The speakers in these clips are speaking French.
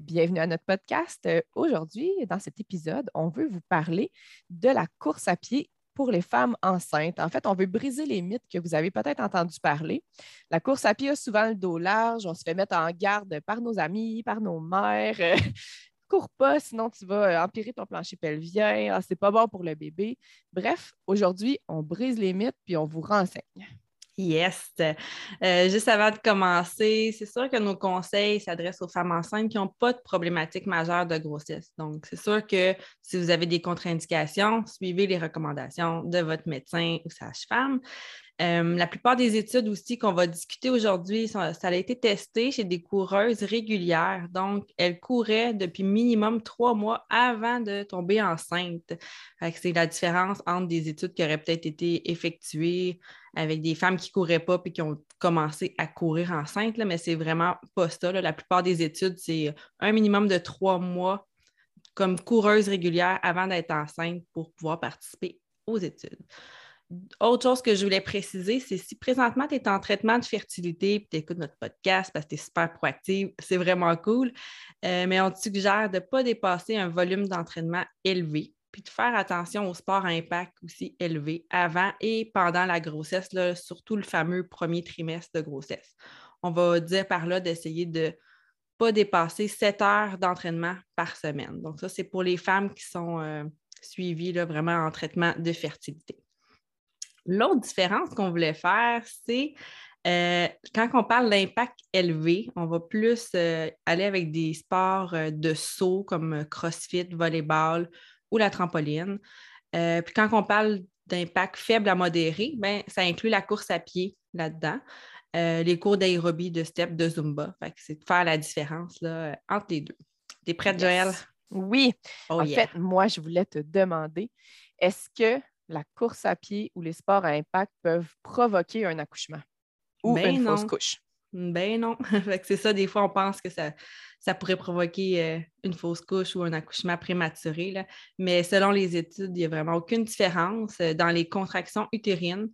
Bienvenue à notre podcast. Euh, aujourd'hui, dans cet épisode, on veut vous parler de la course à pied pour les femmes enceintes. En fait, on veut briser les mythes que vous avez peut-être entendu parler. La course à pied a souvent le dos large, on se fait mettre en garde par nos amis, par nos mères. Cours pas, sinon tu vas euh, empirer ton plancher pelvien. Ah, c'est pas bon pour le bébé. Bref, aujourd'hui, on brise les mythes puis on vous renseigne. Yes. Euh, juste avant de commencer, c'est sûr que nos conseils s'adressent aux femmes enceintes qui n'ont pas de problématique majeure de grossesse. Donc, c'est sûr que si vous avez des contre-indications, suivez les recommandations de votre médecin ou sage-femme. Euh, la plupart des études aussi qu'on va discuter aujourd'hui, ça, a été testé chez des coureuses régulières. Donc, elles couraient depuis minimum trois mois avant de tomber enceinte. C'est la différence entre des études qui auraient peut-être été effectuées avec des femmes qui ne couraient pas et qui ont commencé à courir enceinte, mais c'est vraiment pas ça. La plupart des études, c'est un minimum de trois mois comme coureuse régulière avant d'être enceinte pour pouvoir participer aux études. Autre chose que je voulais préciser, c'est si présentement tu es en traitement de fertilité et tu écoutes notre podcast parce que tu es super proactive, c'est vraiment cool, euh, mais on te suggère de ne pas dépasser un volume d'entraînement élevé, puis de faire attention au sport à impact aussi élevé avant et pendant la grossesse, surtout le fameux premier trimestre de grossesse. On va dire par là d'essayer de ne pas dépasser 7 heures d'entraînement par semaine. Donc, ça, c'est pour les femmes qui sont euh, suivies vraiment en traitement de fertilité. L'autre différence qu'on voulait faire, c'est euh, quand on parle d'impact élevé, on va plus euh, aller avec des sports euh, de saut comme CrossFit, volleyball ou la trampoline. puis quand on parle d'impact faible à modéré, ben, ça inclut la course à pied là-dedans, les cours d'aérobie, de step, de zumba. c'est de faire la différence là, entre les deux. T'es prête, Joël? Oui. Oh, en fait, moi, je voulais te demander, est-ce que la course à pied ou les sports à impact peuvent provoquer un accouchement ou ben une fausse couche. Ben non. c'est ça, des fois, on pense que ça, ça pourrait provoquer euh, une fausse couche ou un accouchement prématuré. Là. Mais selon les études, il n'y a vraiment aucune différence euh, dans les contractions utérines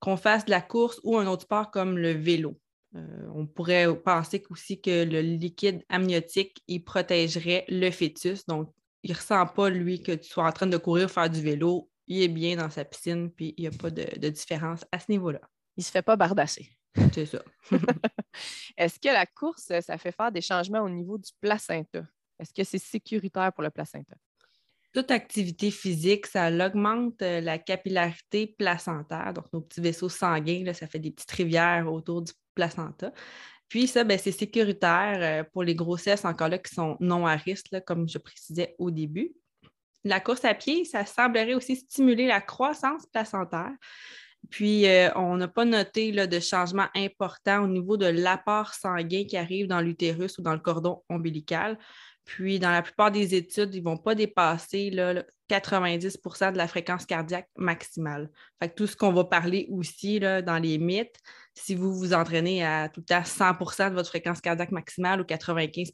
qu'on fasse de la course ou un autre sport comme le vélo. Euh, on pourrait penser aussi que le liquide amniotique, il protégerait le fœtus. Donc, il ne ressent pas, lui, que tu sois en train de courir, faire du vélo il est bien dans sa piscine, puis il n'y a pas de, différence à ce niveau-là. Il ne se fait pas bardasser. C'est ça. Est-ce que la course, ça fait faire des changements au niveau du placenta? Est-ce que c'est sécuritaire pour le placenta? Toute activité physique, ça augmente euh, la capillarité placentaire. Donc, nos petits vaisseaux sanguins, ça fait des petites rivières autour du placenta. Puis ça, ben, c'est sécuritaire euh, pour les grossesses encore là qui sont non à risque, comme je précisais au début. La course à pied, ça semblerait aussi stimuler la croissance placentaire. Puis, euh, on n'a pas noté de changement important au niveau de l'apport sanguin qui arrive dans l'utérus ou dans le cordon ombilical. Puis, dans la plupart des études, ils ne vont pas dépasser 90% de la fréquence cardiaque maximale. Fait tout ce qu'on va parler aussi dans les mythes, si vous vous entraînez à tout à 100% de votre fréquence cardiaque maximale ou 95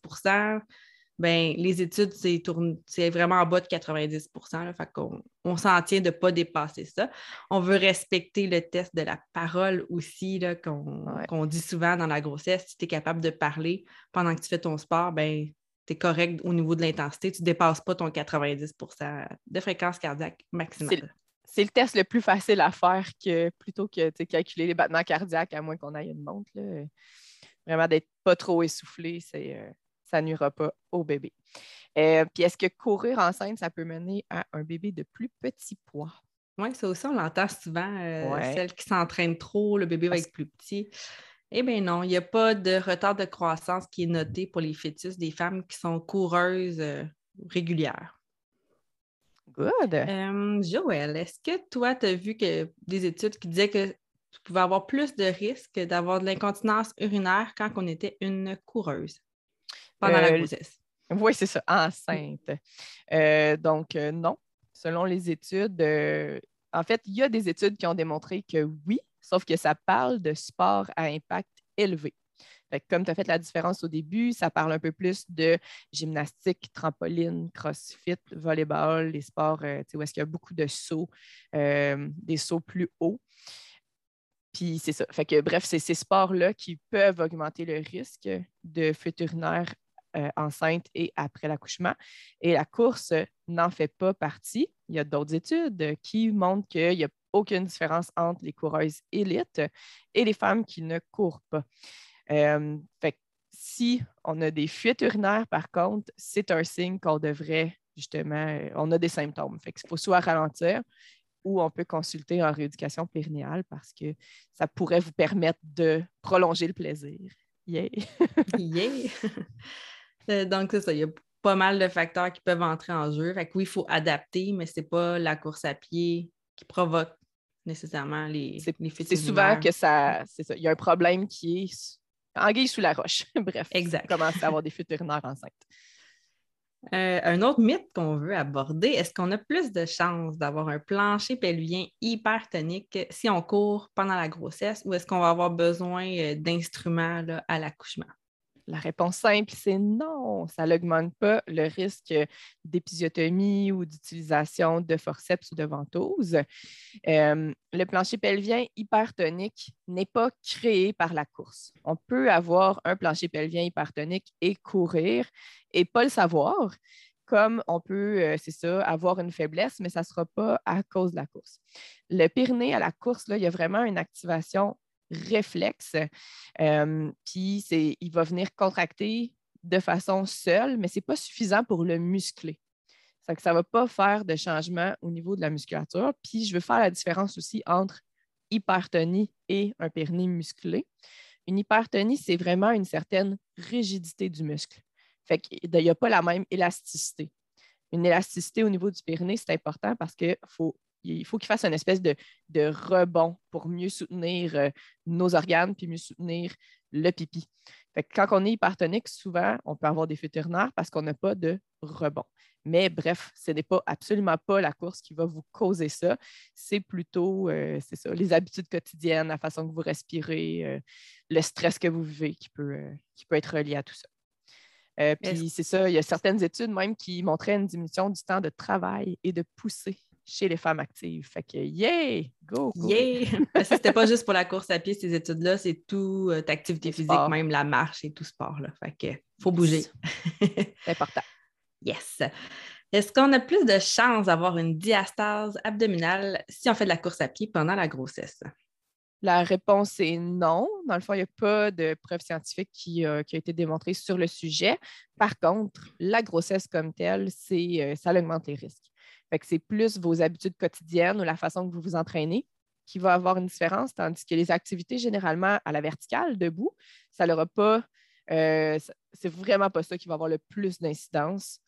ben, les études, c'est vraiment en bas de 90% on, s'en tient de ne pas dépasser ça. On veut respecter le test de la parole aussi, qu'on dit souvent dans la grossesse. Si tu es capable de parler pendant que tu fais ton sport, ben, tu es correct au niveau de l'intensité. Tu ne dépasses pas ton 90% de fréquence cardiaque maximale. C'est le test le plus facile à faire que plutôt que de calculer les battements cardiaques, à moins qu'on aille une montre. Vraiment d'être pas trop essoufflé, c'est. Euh, ça n'ira pas au bébé. Euh, puis est-ce que courir enceinte, ça peut mener à un bébé de plus petit poids? Oui, ça aussi, on l'entend souvent. Euh, celle qui s'entraîne trop, le bébé va être plus petit. Eh bien non, il n'y a pas de retard de croissance qui est noté pour les fœtus des femmes qui sont coureuses euh, régulières. Good. Joël, est-ce que toi, tu as vu que des études qui disaient que tu pouvais avoir plus de risques d'avoir de l'incontinence urinaire quand on était une coureuse? Pendant la euh, grossesse. Oui, c'est ça, enceinte. Euh, donc, euh, non, selon les études, euh, en fait, il y a des études qui ont démontré que oui, sauf que ça parle de sport à impact élevé. comme tu as fait la différence au début, ça parle un peu plus de gymnastique, trampoline, crossfit, volleyball, les sports où est-ce qu'il y a beaucoup de sauts, des sauts plus hauts. Puis c'est ça. Fait que bref, c'est ces sports-là qui peuvent augmenter le risque de fuite urinaire euh, enceinte et après l'accouchement. Et la course n'en fait pas partie. Il y a d'autres études qui montrent qu'il n'y a aucune différence entre les coureuses élites et les femmes qui ne courent pas. Euh, fait si on a des fuites urinaires, par contre, c'est un signe qu'on devrait justement, on a des symptômes. Fait qu'il faut soit ralentir ou on peut consulter en rééducation périnéale parce que ça pourrait vous permettre de prolonger le plaisir. Yeah! yeah! Euh, donc, c'est ça. Il y a pas mal de facteurs qui peuvent entrer en jeu. Fait que oui, il faut adapter, mais ce n'est pas la course à pied qui provoque nécessairement les, les C'est souvent que ça, c'est ça. Il y a un problème qui est anguille sous la roche. Bref, exact. commence à avoir des fuites urinaires enceintes. Euh, un autre mythe qu'on veut aborder, est-ce qu'on a plus de chances d'avoir un plancher pelvien hypertonique si on court pendant la grossesse ou est-ce qu'on va avoir besoin euh, d'instruments à l'accouchement? La réponse simple, c'est non. Ça n'augmente pas le risque d'épisiotomie ou d'utilisation de forceps ou de ventouse. Euh, le plancher pelvien hypertonique n'est pas créé par la course. On peut avoir un plancher pelvien hypertonique et courir et pas le savoir comme on peut, euh, c'est ça, avoir une faiblesse, mais ça ne sera pas à cause de la course. Le Pyrénées à la course, il y a vraiment une activation réflexe. Euh, puis il va venir contracter de façon seule, mais ce n'est pas suffisant pour le muscler. Ça ne va pas faire de changement au niveau de la musculature. Puis je veux faire la différence aussi entre hypertonie et un périnée musclé. Une hypertonie, c'est vraiment une certaine rigidité du muscle. Fait qu'il n'y a pas la même élasticité. Une élasticité au niveau du périnée, c'est important parce qu'il faut il faut qu'il fasse une espèce de, rebond pour mieux soutenir euh, nos organes puis mieux soutenir le pipi. quand on est hypertonique, souvent, on peut avoir des fuites parce qu'on n'a pas de rebond. Mais bref, ce n'est pas absolument pas la course qui va vous causer ça. C'est plutôt euh, ça, les habitudes quotidiennes, la façon que vous respirez, euh, le stress que vous vivez qui peut, qui peut être relié à tout ça. puis c'est ça, il y a certaines études même qui montraient une diminution du temps de travail et de poussée chez les femmes actives. Fait que, yay! Go! go. Yeah! c'était pas juste pour la course à pied, ces études-là, c'est tout euh, activité physique, même la marche et tout sport. Là. Fait que, faut bouger. c'est important. Yes! Est-ce qu'on a plus de chances d'avoir une diastase abdominale si on fait de la course à pied pendant la grossesse? La réponse est non. Dans le fond, il n'y a pas de preuve scientifique qui, euh, qui, a été démontrée sur le sujet. Par contre, la grossesse comme telle, c'est, euh, ça augmente les risques c'est plus vos habitudes quotidiennes ou la façon que vous vous entraînez qui va avoir une différence, tandis que les activités généralement à la verticale, debout, ça n'aura pas, euh, c'est vraiment pas ça qui va avoir le plus d'incidence.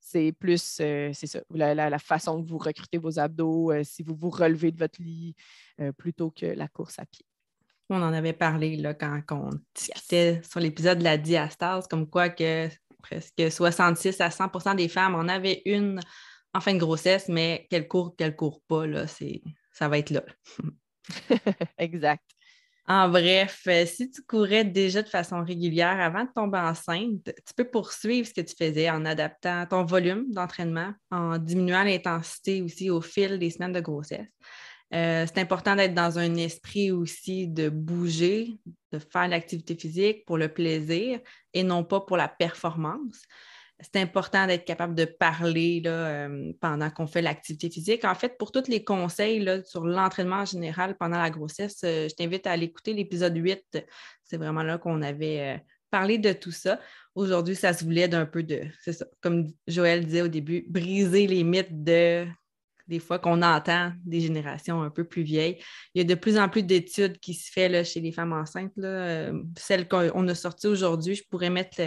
C'est plus, euh, c'est ça, la, façon que vous recrutez vos abdos, euh, si vous vous relevez de votre lit, plutôt que la course à pied. On en avait parlé là, quand on discutait sur l'épisode de la diastase, comme quoi que presque 66 à 100% des femmes en avaient une en fin de grossesse, mais qu'elle court, qu'elle court pas, là, ça va être là. exact. En bref, euh, si tu courais déjà de façon régulière avant de tomber enceinte, tu peux poursuivre ce que tu faisais en adaptant ton volume d'entraînement, en diminuant l'intensité aussi au fil des semaines de grossesse. Euh, c'est important d'être dans un esprit aussi de bouger, de faire l'activité physique pour le plaisir et non pas pour la performance c'est important d'être capable de parler là, euh, pendant qu'on fait l'activité physique. En fait, pour tous les conseils là, sur l'entraînement en général pendant la grossesse, euh, je t'invite à aller écouter l'épisode 8. C'est vraiment là qu'on avait euh, parlé de tout ça. Aujourd'hui, ça se voulait d'un peu de, comme Joël disait au début, briser les mythes de des fois qu'on entend des générations un peu plus vieilles. Il y a de plus en plus d'études qui se font chez les femmes enceintes. Là. Qu'on a sortie aujourd'hui, je pourrais mettre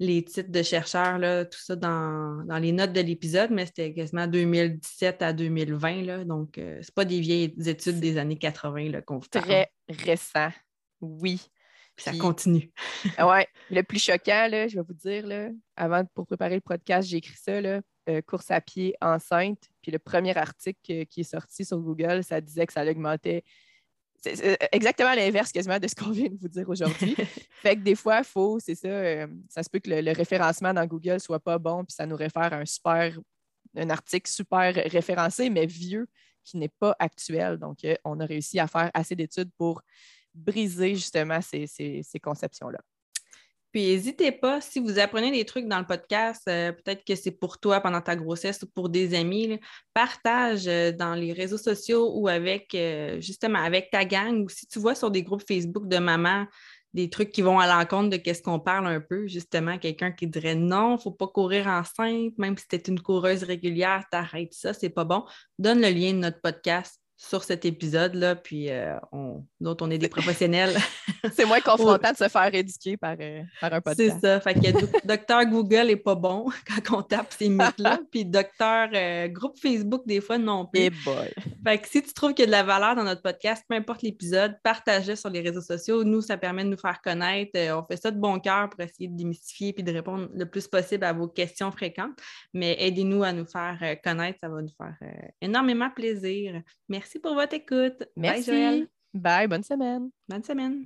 les titres de chercheurs, là, tout ça dans, les notes de l'épisode, mais c'était quasiment 2017 à 2020. Là, donc, ce euh, c'est pas des vieilles études des années 80 qu'on Très récent, oui. ça continue. oui. Le plus choquant, je vais vous dire, là, avant pour préparer le podcast, j'ai écrit ça, là, euh, course à pied enceinte, Puis le premier article qui est sorti sur Google, ça disait que ça augmentait c'est exactement l'inverse quasiment de ce qu'on vient de vous dire aujourd'hui. fait que des fois, il faut, c'est ça, euh, ça se peut que le, référencement dans Google soit pas bon, puis ça nous réfère à un super, un article super référencé, mais vieux, qui n'est pas actuel. Donc, euh, on a réussi à faire assez d'études pour briser justement ces conceptions-là. Puis n'hésitez pas, si vous apprenez des trucs dans le podcast, euh, peut-être que c'est pour toi pendant ta grossesse ou pour des amis, partage euh, dans les réseaux sociaux ou avec euh, justement avec ta gang ou si tu vois sur des groupes Facebook de maman des trucs qui vont à l'encontre de ce qu'on parle un peu, justement, quelqu'un qui dirait non, faut pas courir enceinte, même si tu es une coureuse régulière, t'arrêtes ça, c'est pas bon. Donne le lien de notre podcast sur cet épisode-là, puis euh, on, d'autres, on est des professionnels. c'est moins confrontant de se faire éduquer par, euh, par un podcast. C'est ça. Fait que docteur Google n'est pas bon quand on tape ces mythes-là, puis docteur euh, groupe Facebook, des fois, non plus. Hey boy. Fait que si tu trouves qu'il y a de la valeur dans notre podcast, peu importe l'épisode, partage-le sur les réseaux sociaux. Nous, ça permet de nous faire connaître. on fait ça de bon cœur pour essayer de démystifier puis de répondre le plus possible à vos questions fréquentes. Mais aidez-nous à nous faire connaître, ça va nous faire énormément plaisir. Merci Merci pour votre écoute. Merci. Bye, Joël. Bye, bonne semaine. Bonne semaine.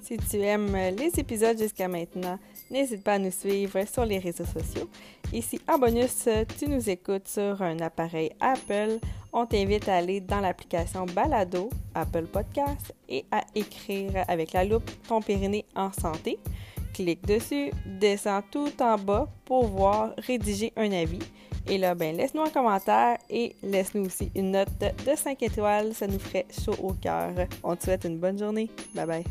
Si tu aimes les épisodes jusqu'à maintenant, n'hésite pas à nous suivre sur les réseaux sociaux. Et si en bonus, tu nous écoutes sur un appareil Apple, on t'invite à aller dans l'application Balado, Apple Podcast, et à écrire avec la loupe ton périnée en santé clique dessus, descends tout en bas pour voir rédiger un avis. Et là, ben, laisse-nous un commentaire et laisse-nous aussi une note de 5 étoiles. Ça nous ferait chaud au cœur. On te souhaite une bonne journée. Bye bye.